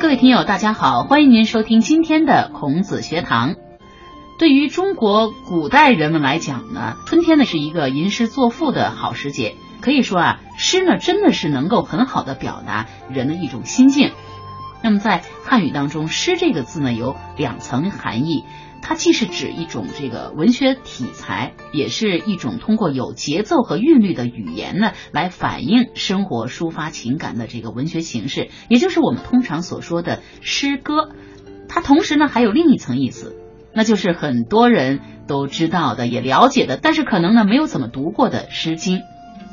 各位听友，大家好，欢迎您收听今天的孔子学堂。对于中国古代人们来讲呢，春天呢是一个吟诗作赋的好时节。可以说啊，诗呢真的是能够很好的表达人的一种心境。那么在汉语当中，“诗”这个字呢有两层含义，它既是指一种这个文学体裁，也是一种通过有节奏和韵律的语言呢来反映生活、抒发情感的这个文学形式，也就是我们通常所说的诗歌。它同时呢还有另一层意思。那就是很多人都知道的，也了解的，但是可能呢没有怎么读过的《诗经》。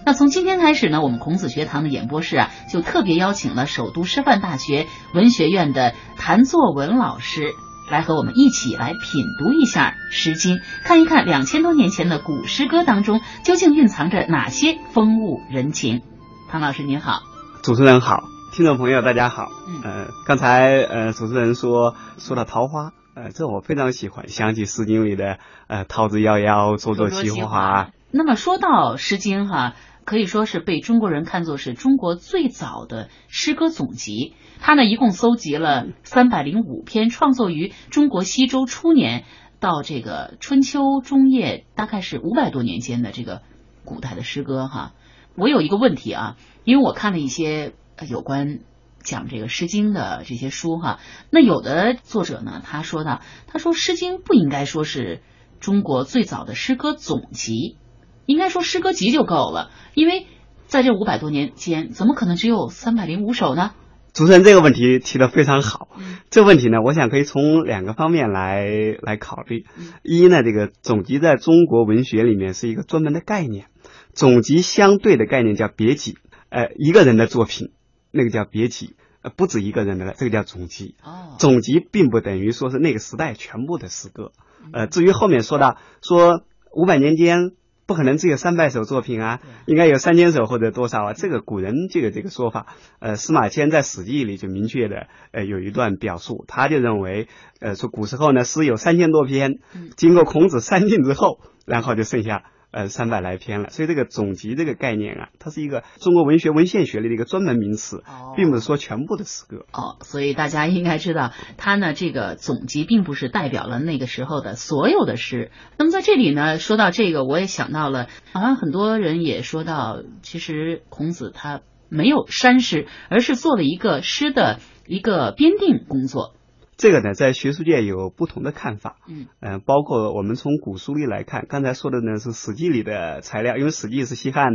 那从今天开始呢，我们孔子学堂的演播室啊，就特别邀请了首都师范大学文学院的谭作文老师，来和我们一起来品读一下《诗经》，看一看两千多年前的古诗歌当中究竟蕴藏着哪些风物人情。唐老师您好，主持人好，听众朋友大家好。嗯，呃，刚才呃主持人说说到桃花。呃，这我非常喜欢，想起《诗经》里的呃“桃之夭夭，灼灼其华”。那么说到《诗经》哈，可以说是被中国人看作是中国最早的诗歌总集。它呢一共搜集了三百零五篇，创作于中国西周初年到这个春秋中叶，大概是五百多年间的这个古代的诗歌哈。我有一个问题啊，因为我看了一些有关。讲这个《诗经》的这些书哈，那有的作者呢，他说呢，他说《诗经》不应该说是中国最早的诗歌总集，应该说诗歌集就够了，因为在这五百多年间，怎么可能只有三百零五首呢？主持人这个问题提的非常好，这个问题呢，我想可以从两个方面来来考虑。一呢，这个总集在中国文学里面是一个专门的概念，总集相对的概念叫别集，呃，一个人的作品。那个叫别集，呃，不止一个人的了，这个叫总集。哦，总集并不等于说是那个时代全部的诗歌。呃，至于后面说到说五百年间不可能只有三百首作品啊，应该有三千首或者多少啊，这个古人这个这个说法，呃，司马迁在《史记》里就明确的呃有一段表述，他就认为，呃，说古时候呢诗有三千多篇，经过孔子删定之后，然后就剩下。呃，三百来篇了，所以这个总集这个概念啊，它是一个中国文学文献学里的一个专门名词，并不是说全部的诗歌。哦，所以大家应该知道，它呢这个总集并不是代表了那个时候的所有的诗。那么在这里呢，说到这个，我也想到了，好像很多人也说到，其实孔子他没有删诗，而是做了一个诗的一个编定工作。这个呢，在学术界有不同的看法。嗯，嗯，包括我们从古书里来看，刚才说的呢是《史记》里的材料，因为《史记》是西汉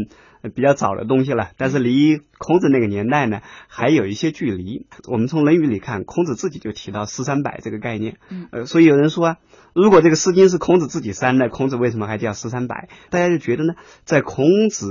比较早的东西了，但是离孔子那个年代呢还有一些距离。我们从《论语》里看，孔子自己就提到“诗三百”这个概念。嗯，呃，所以有人说啊，如果这个《诗经》是孔子自己删的，孔子为什么还叫“诗三百”？大家就觉得呢，在孔子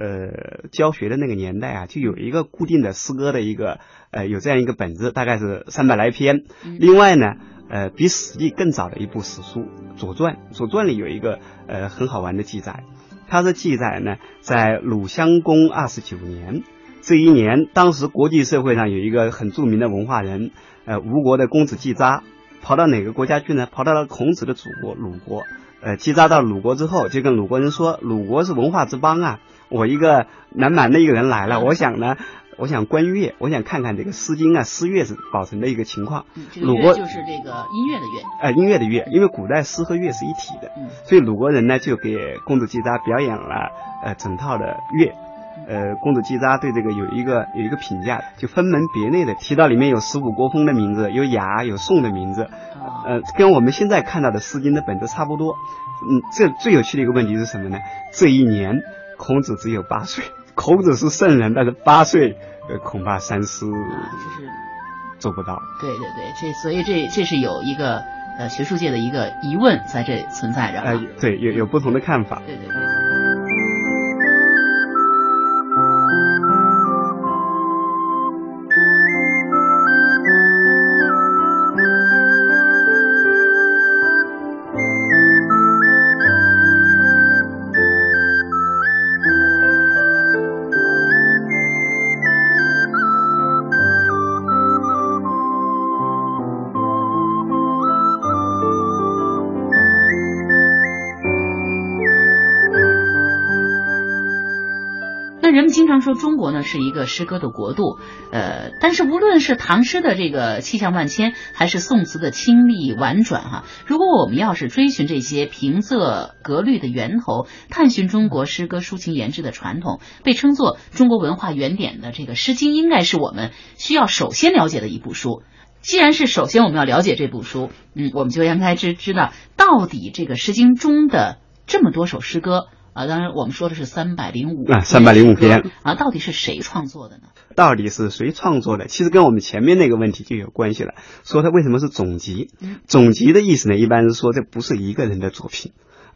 呃教学的那个年代啊，就有一个固定的诗歌的一个。呃，有这样一个本子，大概是三百来篇。另外呢，呃，比《史记》更早的一部史书《左传》，《左传》里有一个呃很好玩的记载，它是记载呢，在鲁襄公二十九年这一年，当时国际社会上有一个很著名的文化人，呃，吴国的公子季札，跑到哪个国家去呢？跑到了孔子的祖国鲁国。呃，季札到鲁国之后，就跟鲁国人说：“鲁国是文化之邦啊，我一个南蛮的一个人来了，我想呢。”我想观乐，我想看看这个《诗经》啊，诗乐是保存的一个情况。鲁国就是这个音乐的乐，呃，音乐的乐，因为古代诗和乐是一体的，所以鲁国人呢就给公子季札表演了呃整套的乐。呃，公子季札对这个有一个有一个评价，就分门别类的提到里面有十五国风的名字，有雅有颂的名字，呃，跟我们现在看到的《诗经》的本质差不多。嗯，这最有趣的一个问题是什么呢？这一年孔子只有八岁。孔子是圣人，但是八岁，呃，恐怕三思，就是做不到。对对对，这所以这这是有一个呃学术界的一个疑问在这存在着。哎，对，有有不同的看法。对对对。人们经常说中国呢是一个诗歌的国度，呃，但是无论是唐诗的这个气象万千，还是宋词的清丽婉转，哈，如果我们要是追寻这些平仄格律的源头，探寻中国诗歌抒情言志的传统，被称作中国文化原点的这个《诗经》，应该是我们需要首先了解的一部书。既然是首先我们要了解这部书，嗯，我们就应该知知道到底这个《诗经》中的这么多首诗歌。啊，当然，我们说的是三百零五啊，三百零五篇啊，到底是谁创作的呢？到底是谁创作的？其实跟我们前面那个问题就有关系了。说它为什么是总集？总集的意思呢，一般是说这不是一个人的作品，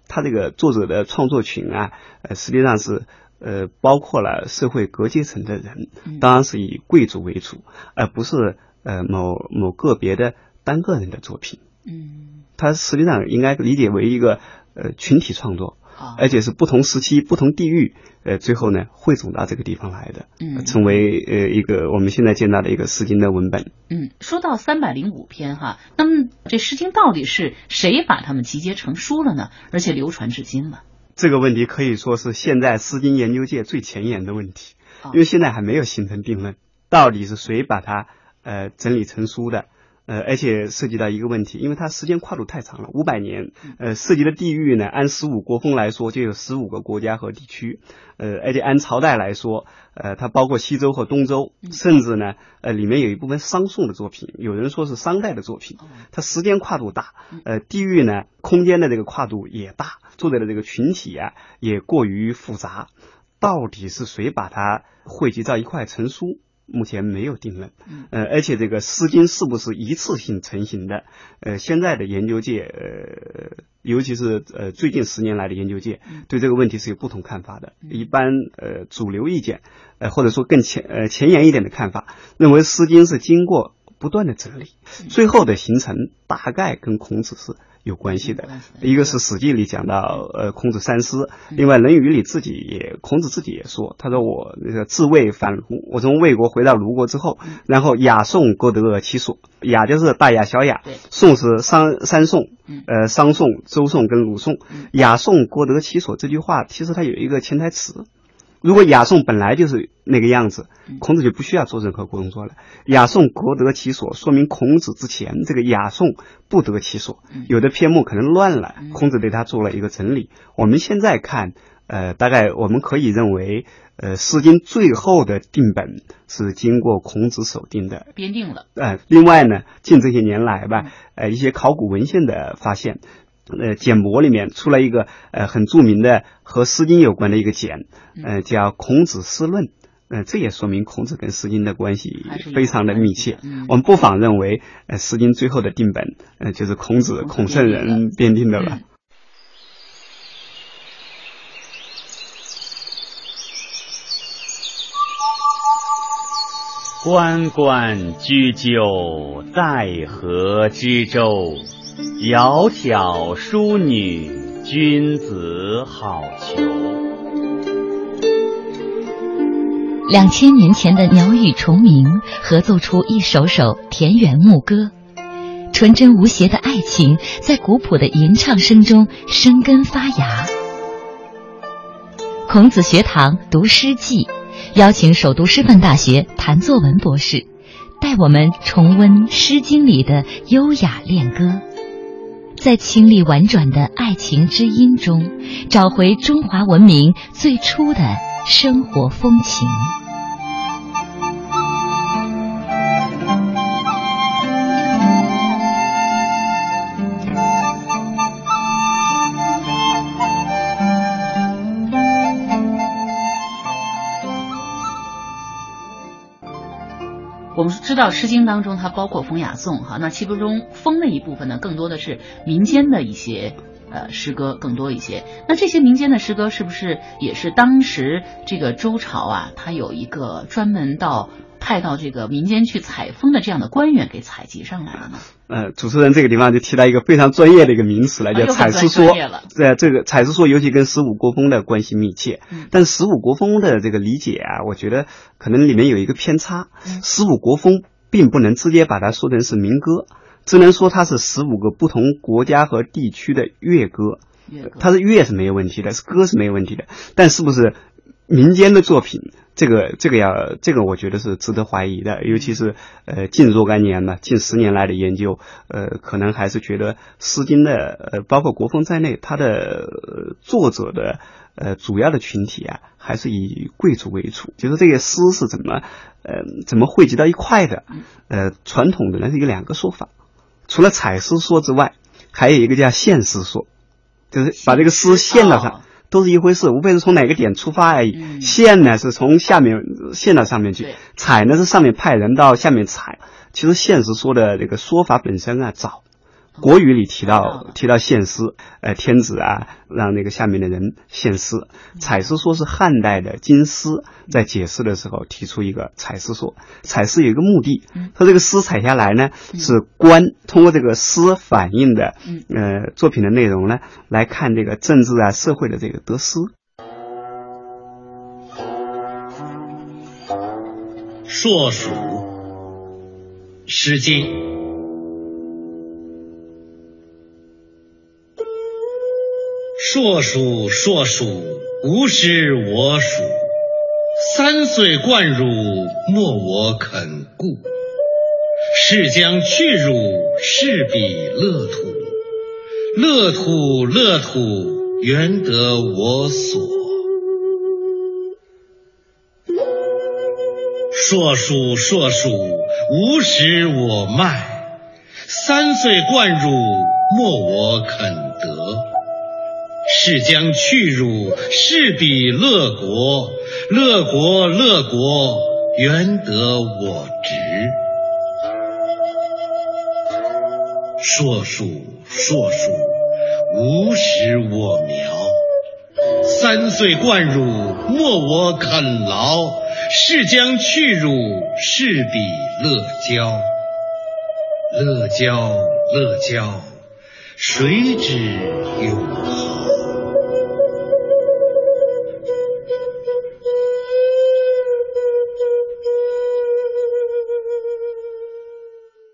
他这个作者的创作群啊，呃，实际上是呃包括了社会各阶层的人，当然是以贵族为主，而不是呃某某个别的单个人的作品。嗯，它实际上应该理解为一个呃群体创作。而且是不同时期、不同地域，呃，最后呢汇总到这个地方来的，嗯，成为呃一个我们现在见到的一个《诗经》的文本。嗯，说到三百零五篇哈，那么这《诗经》到底是谁把它们集结成书了呢？而且流传至今了？这个问题可以说是现在《诗经》研究界最前沿的问题，因为现在还没有形成定论，到底是谁把它呃整理成书的？呃，而且涉及到一个问题，因为它时间跨度太长了，五百年，呃，涉及的地域呢，按十五国风来说，就有十五个国家和地区，呃，而且按朝代来说，呃，它包括西周和东周，甚至呢，呃，里面有一部分商宋的作品，有人说是商代的作品，它时间跨度大，呃，地域呢，空间的这个跨度也大，作者的这个群体啊，也过于复杂，到底是谁把它汇集到一块成书？目前没有定论，呃，而且这个《诗经》是不是一次性成型的？呃，现在的研究界，呃，尤其是呃最近十年来的研究界，对这个问题是有不同看法的。一般呃主流意见，呃或者说更前呃前沿一点的看法，认为《诗经》是经过不断的整理，最后的形成大概跟孔子是。有关系的，一个是《史记》里讲到，呃，孔子三思；另外，《论语》里自己也，孔子自己也说，他说我那个自魏反卢，我从魏国回到鲁国之后，然后雅颂各得其所，雅就是大雅小雅，宋是三三宋，呃，商宋、周宋跟鲁宋，雅颂各得其所这句话，其实它有一个潜台词。如果雅颂本来就是那个样子，孔子就不需要做任何工作了。雅颂各得其所，说明孔子之前这个雅颂不得其所，有的篇目可能乱了，孔子对他做了一个整理。我们现在看，呃，大概我们可以认为，呃，《诗经》最后的定本是经过孔子手定的，编定了。呃，另外呢，近这些年来吧，呃，一些考古文献的发现。呃，简帛里面出了一个呃很著名的和《诗经》有关的一个简，呃，叫《孔子诗论》，呃，这也说明孔子跟《诗经》的关系非常的密切。我们不妨认为，呃，《诗经》最后的定本，呃，就是孔子孔圣人编定的了。关关雎鸠，在河之洲。窈窕淑女，君子好逑。两千年前的鸟语虫鸣，合奏出一首首田园牧歌。纯真无邪的爱情，在古朴的吟唱声中生根发芽。孔子学堂读诗记，邀请首都师范大学谭作文博士，带我们重温《诗经》里的优雅恋歌。在清丽婉转的爱情之音中，找回中华文明最初的生活风情。到《诗经》当中它包括风雅颂哈，那其中风的一部分呢，更多的是民间的一些呃诗歌更多一些。那这些民间的诗歌是不是也是当时这个周朝啊，它有一个专门到派到这个民间去采风的这样的官员给采集上来了呢？呃，主持人这个地方就提到一个非常专业的一个名词了，叫采诗说。在这个采诗说，尤其跟十五国风的关系密切。但十五国风的这个理解啊，我觉得可能里面有一个偏差。十五国风并不能直接把它说成是民歌，只能说它是十五个不同国家和地区的乐歌。它是乐是没有问题的，是歌是没有问题的。但是不是民间的作品。这个这个要这个我觉得是值得怀疑的，尤其是呃近若干年呢，近十年来的研究，呃可能还是觉得《诗经》的呃包括国风在内，它的作者的呃主要的群体啊，还是以贵族为主。就是这些诗是怎么呃怎么汇集到一块的？呃，传统的呢是有两个说法，除了采诗说之外，还有一个叫现诗说，就是把这个诗献到上。都是一回事，无非是从哪个点出发而已。线呢是从下面线到上面去，踩呢是上面派人到下面踩。其实现实说的这个说法本身啊早。国语里提到提到献诗，呃，天子啊让那个下面的人献诗。采诗说是汉代的金诗在解释的时候提出一个采诗说。采诗有一个目的，他这个诗采下来呢是官通过这个诗反映的呃作品的内容呢来看这个政治啊社会的这个得失。硕鼠，《诗经》。硕鼠，硕鼠，无师我属。三岁贯汝，莫我肯顾。是将去汝，是彼乐土。乐土，乐土，原得我所。硕鼠，硕鼠，无食我麦。三岁贯汝，莫我肯得。是将去汝，是彼乐国。乐国，乐国，原得我直。硕鼠，硕鼠，无食我苗。三岁贯汝，莫我肯劳。是将去汝，是彼乐交。乐交，乐交，谁知永好？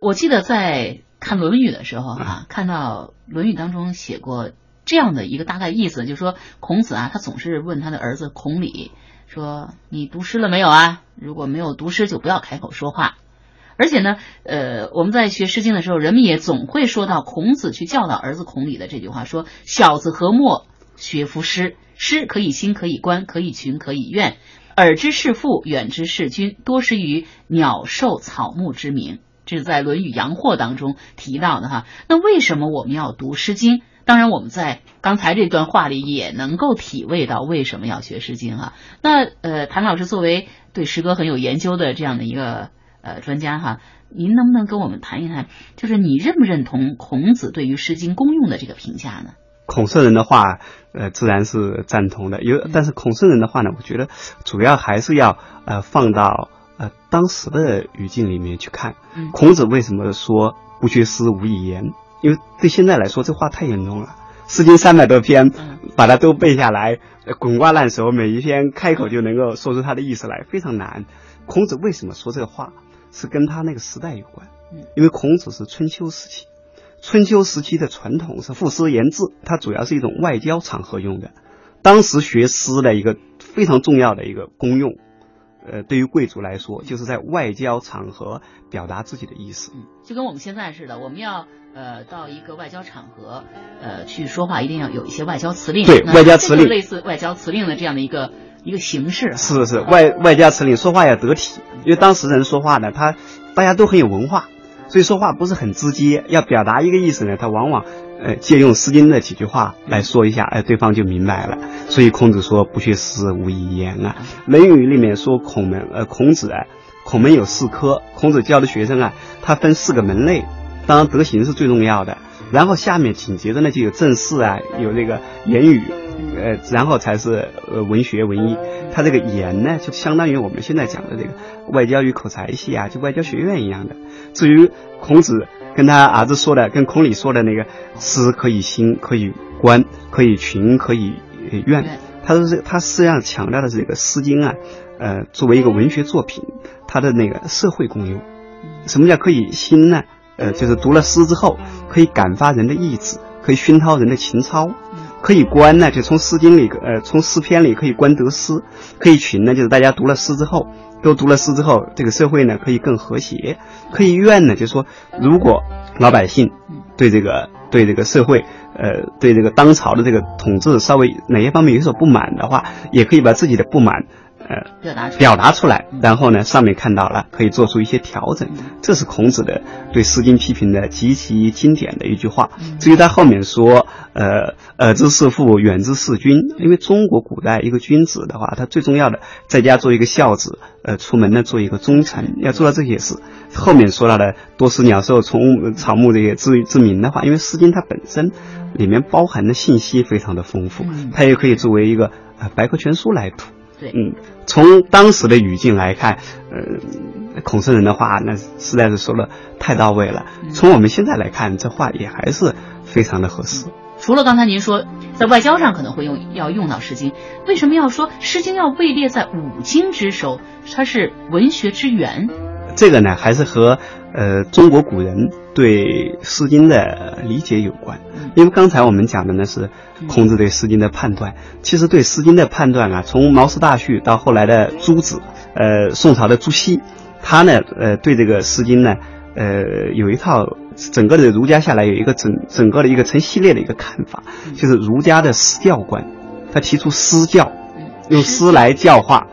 我记得在看《论语》的时候啊，看到《论语》当中写过这样的一个大概意思，就是说孔子啊，他总是问他的儿子孔鲤说：“你读诗了没有啊？如果没有读诗，就不要开口说话。”而且呢，呃，我们在学《诗经》的时候，人们也总会说到孔子去教导儿子孔鲤的这句话：“说小子何莫学夫诗？诗可以兴，可以观，可以群，可以怨。耳之视父，远之视君，多识于鸟兽草木之名。”这是在《论语阳货》当中提到的哈。那为什么我们要读《诗经》？当然，我们在刚才这段话里也能够体味到为什么要学《诗经》哈。那呃，谭老师作为对诗歌很有研究的这样的一个呃专家哈，您能不能跟我们谈一谈，就是你认不认同孔子对于《诗经》功用的这个评价呢？孔圣人的话，呃，自然是赞同的。有，但是孔圣人的话呢，我觉得主要还是要呃放到。呃，当时的语境里面去看，孔子为什么说不学诗无以言？因为对现在来说，这话太严重了。《诗经》三百多篇，把它都背下来，滚瓜烂熟，每一篇开口就能够说出它的意思来，非常难。孔子为什么说这个话？是跟他那个时代有关。因为孔子是春秋时期，春秋时期的传统是赋诗言志，它主要是一种外交场合用的。当时学诗的一个非常重要的一个功用。呃，对于贵族来说，就是在外交场合表达自己的意思，就跟我们现在似的，我们要呃到一个外交场合呃去说话，一定要有一些外交辞令。对，外交辞令类似外交辞令的这样的一个一个形式。是是，外外交辞令说话要得体，因为当时人说话呢，他大家都很有文化，所以说话不是很直接，要表达一个意思呢，他往往。呃，借用《诗经》的几句话来说一下，哎，对方就明白了。所以孔子说：“不学诗，无以言啊。”《论语》里面说孔门，呃，孔子啊，孔门有四科。孔子教的学生啊，他分四个门类，当然德行是最重要的。然后下面紧接着呢，就有政事啊，有那个言语，呃，然后才是呃文学文艺。他这个言呢，就相当于我们现在讲的这个外交与口才系啊，就外交学院一样的。至于孔子。跟他儿子说的，跟孔鲤说的那个诗可以兴，可以观，可以群，可以怨。他说是他实际上强调的是这个《诗经》啊，呃，作为一个文学作品，它的那个社会功用。什么叫可以兴呢？呃，就是读了诗之后，可以感发人的意志，可以熏陶人的情操，可以观呢，就从《诗经》里，呃，从诗篇里可以观得失；可以群呢，就是大家读了诗之后，都读了诗之后，这个社会呢可以更和谐；可以怨呢，就是说，如果老百姓对这个对这个社会，呃，对这个当朝的这个统治稍微哪些方面有所不满的话，也可以把自己的不满。呃，表达表达出来，然后呢，上面看到了，可以做出一些调整。这是孔子的对《诗经》批评的极其经典的一句话。至于他后面说，呃，耳之事父，远之事君。因为中国古代一个君子的话，他最重要的在家做一个孝子，呃，出门呢做一个忠臣，要做到这些事。后面说到的多识鸟兽虫草木这些知知名的话，因为《诗经》它本身里面包含的信息非常的丰富，它也可以作为一个呃百科全书来读。对，嗯，从当时的语境来看，呃，孔圣人的话那实在是说的太到位了。从我们现在来看，这话也还是非常的合适。除了刚才您说在外交上可能会用要用到《诗经》，为什么要说《诗经》要位列在五经之首？它是文学之源。这个呢，还是和呃中国古人对《诗经》的理解有关。因为刚才我们讲的呢是孔子对《诗经》的判断，其实对《诗经》的判断啊，从毛氏大序到后来的朱子，呃，宋朝的朱熹，他呢，呃，对这个《诗经》呢，呃，有一套整个的儒家下来有一个整整个的一个成系列的一个看法，就是儒家的诗教观，他提出诗教，用诗来教化，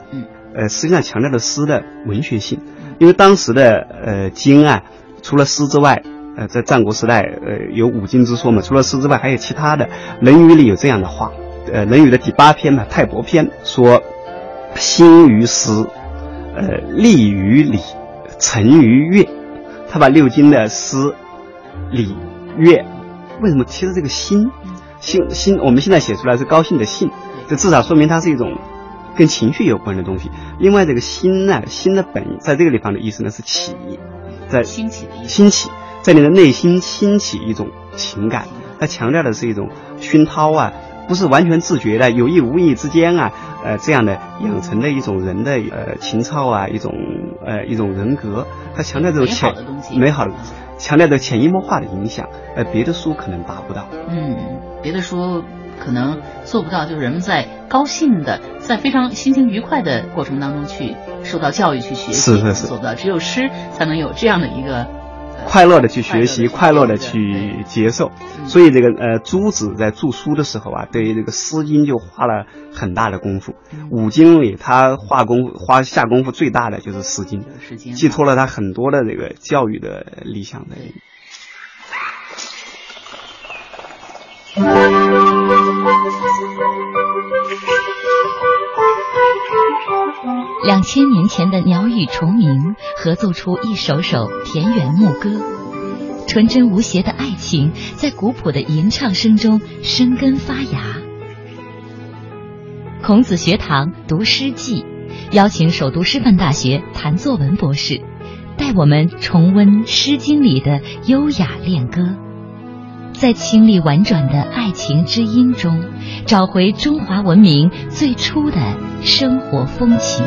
呃，实际上强调的诗的文学性。因为当时的呃经啊，除了诗之外，呃，在战国时代，呃，有五经之说嘛，除了诗之外，还有其他的。《论语》里有这样的话，呃，《论语》的第八篇嘛，《泰伯篇》说：“兴于诗，呃，立于礼，成于乐。”他把六经的诗、礼、乐，为什么？其实这个兴，兴兴，我们现在写出来是高兴的兴，这至少说明它是一种。跟情绪有关的东西。另外，这个心呢，心的本在这个地方的意思呢是起，在兴起的意思。兴起，在你的内心兴起一种情感。它强调的是一种熏陶啊，不是完全自觉的，有意无意之间啊，呃，这样的养成的一种人的呃情操啊，一种呃一种人格。它强调这种潜美好的，强调的潜移默化的影响。呃，别的书可能达不到。嗯，别的书。可能做不到，就是人们在高兴的，在非常心情愉快的过程当中去受到教育、去学习，是是是，做不到。只有诗才能有这样的一个快乐的去学习，快乐的去接受。所以这个呃，朱子在著书的时候啊，对于这个《诗经》就花了很大的功夫。五经里他花功夫、花下功夫最大的就是《诗经》，寄托了他很多的这个教育的理想的。两千年前的鸟语虫鸣合奏出一首首田园牧歌，纯真无邪的爱情在古朴的吟唱声中生根发芽。孔子学堂读诗记，邀请首都师范大学谭作文博士，带我们重温《诗经》里的优雅恋歌。在清丽婉转的爱情之音中，找回中华文明最初的生活风情。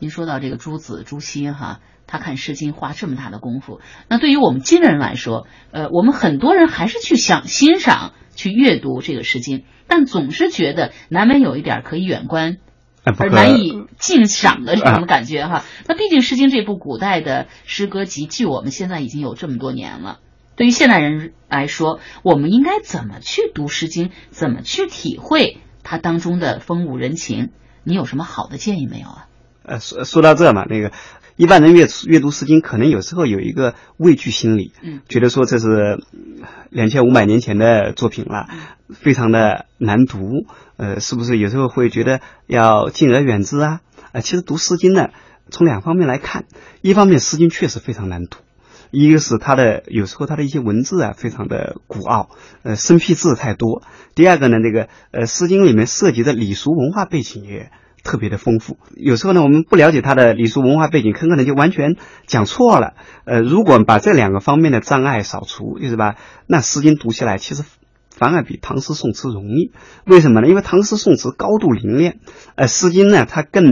您说到这个朱子朱熹哈，他看《诗经》花这么大的功夫，那对于我们今人来说，呃，我们很多人还是去想欣赏、去阅读这个《诗经》，但总是觉得难免有一点可以远观。而难以尽赏的这种感觉哈。那毕竟《诗经》这部古代的诗歌集，距我们现在已经有这么多年了。对于现代人来说，我们应该怎么去读《诗经》，怎么去体会它当中的风物人情？你有什么好的建议没有啊？呃，说说到这嘛，那个一般人阅阅读《诗经》，可能有时候有一个畏惧心理，嗯，觉得说这是两千五百年前的作品了，非常的难读。呃，是不是有时候会觉得要敬而远之啊？啊，其实读《诗经》呢，从两方面来看，一方面《诗经》确实非常难读，一个是它的有时候它的一些文字啊非常的古奥，呃，生僻字太多；第二个呢，这个呃，《诗经》里面涉及的礼俗文化背景也特别的丰富，有时候呢，我们不了解它的礼俗文化背景，很可能就完全讲错了。呃，如果把这两个方面的障碍扫除，就是吧，那《诗经》读起来其实。反而比唐诗宋词容易，为什么呢？因为唐诗宋词高度凝练，呃，《诗经》呢它更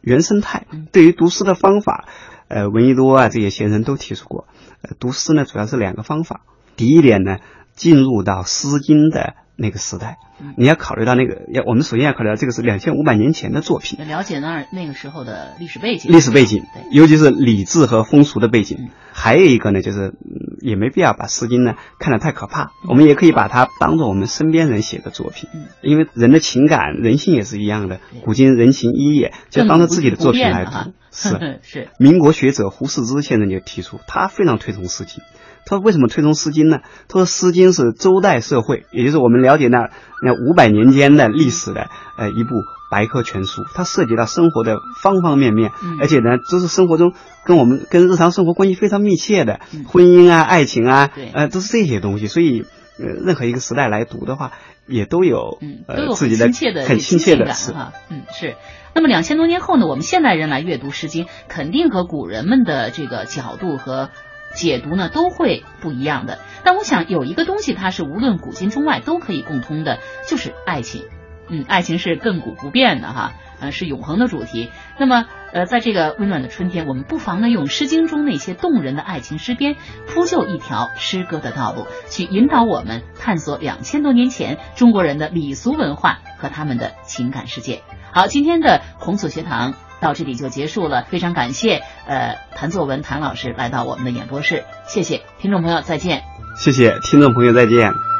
原生态。对于读诗的方法，呃，闻一多啊这些先生都提出过，呃，读诗呢主要是两个方法，第一点呢，进入到《诗经》的那个时代。你要考虑到那个，要我们首先要考虑到这个是两千五百年前的作品，了解那儿那个时候的历史背景，历史背景，尤其是礼制和风俗的背景。还有一个呢，就是也没必要把《诗经》呢看得太可怕，我们也可以把它当做我们身边人写的作品，因为人的情感、人性也是一样的。古今人情一也，就当做自己的作品来读。是 是。民国学者胡适之先生就提出，他非常推崇《诗经》。他说：“为什么推崇《诗经》呢？他说，《诗经》是周代社会，也就是我们了解那那五百年间的历史的呃一部百科全书。它涉及到生活的方方面面，而且呢，都是生活中跟我们跟日常生活关系非常密切的婚姻啊、爱情啊，呃，都是这些东西。所以，呃，任何一个时代来读的话，也都有呃自己的很亲切的感哈。嗯，是。那么两千多年后呢，我们现代人来阅读《诗经》，肯定和古人们的这个角度和。”解读呢都会不一样的，但我想有一个东西，它是无论古今中外都可以共通的，就是爱情。嗯，爱情是亘古不变的哈，呃，是永恒的主题。那么，呃，在这个温暖的春天，我们不妨呢用《诗经》中那些动人的爱情诗篇，铺就一条诗歌的道路，去引导我们探索两千多年前中国人的礼俗文化和他们的情感世界。好，今天的孔子学堂。到这里就结束了，非常感谢呃谭作文谭老师来到我们的演播室，谢谢听众朋友再见，谢谢听众朋友再见。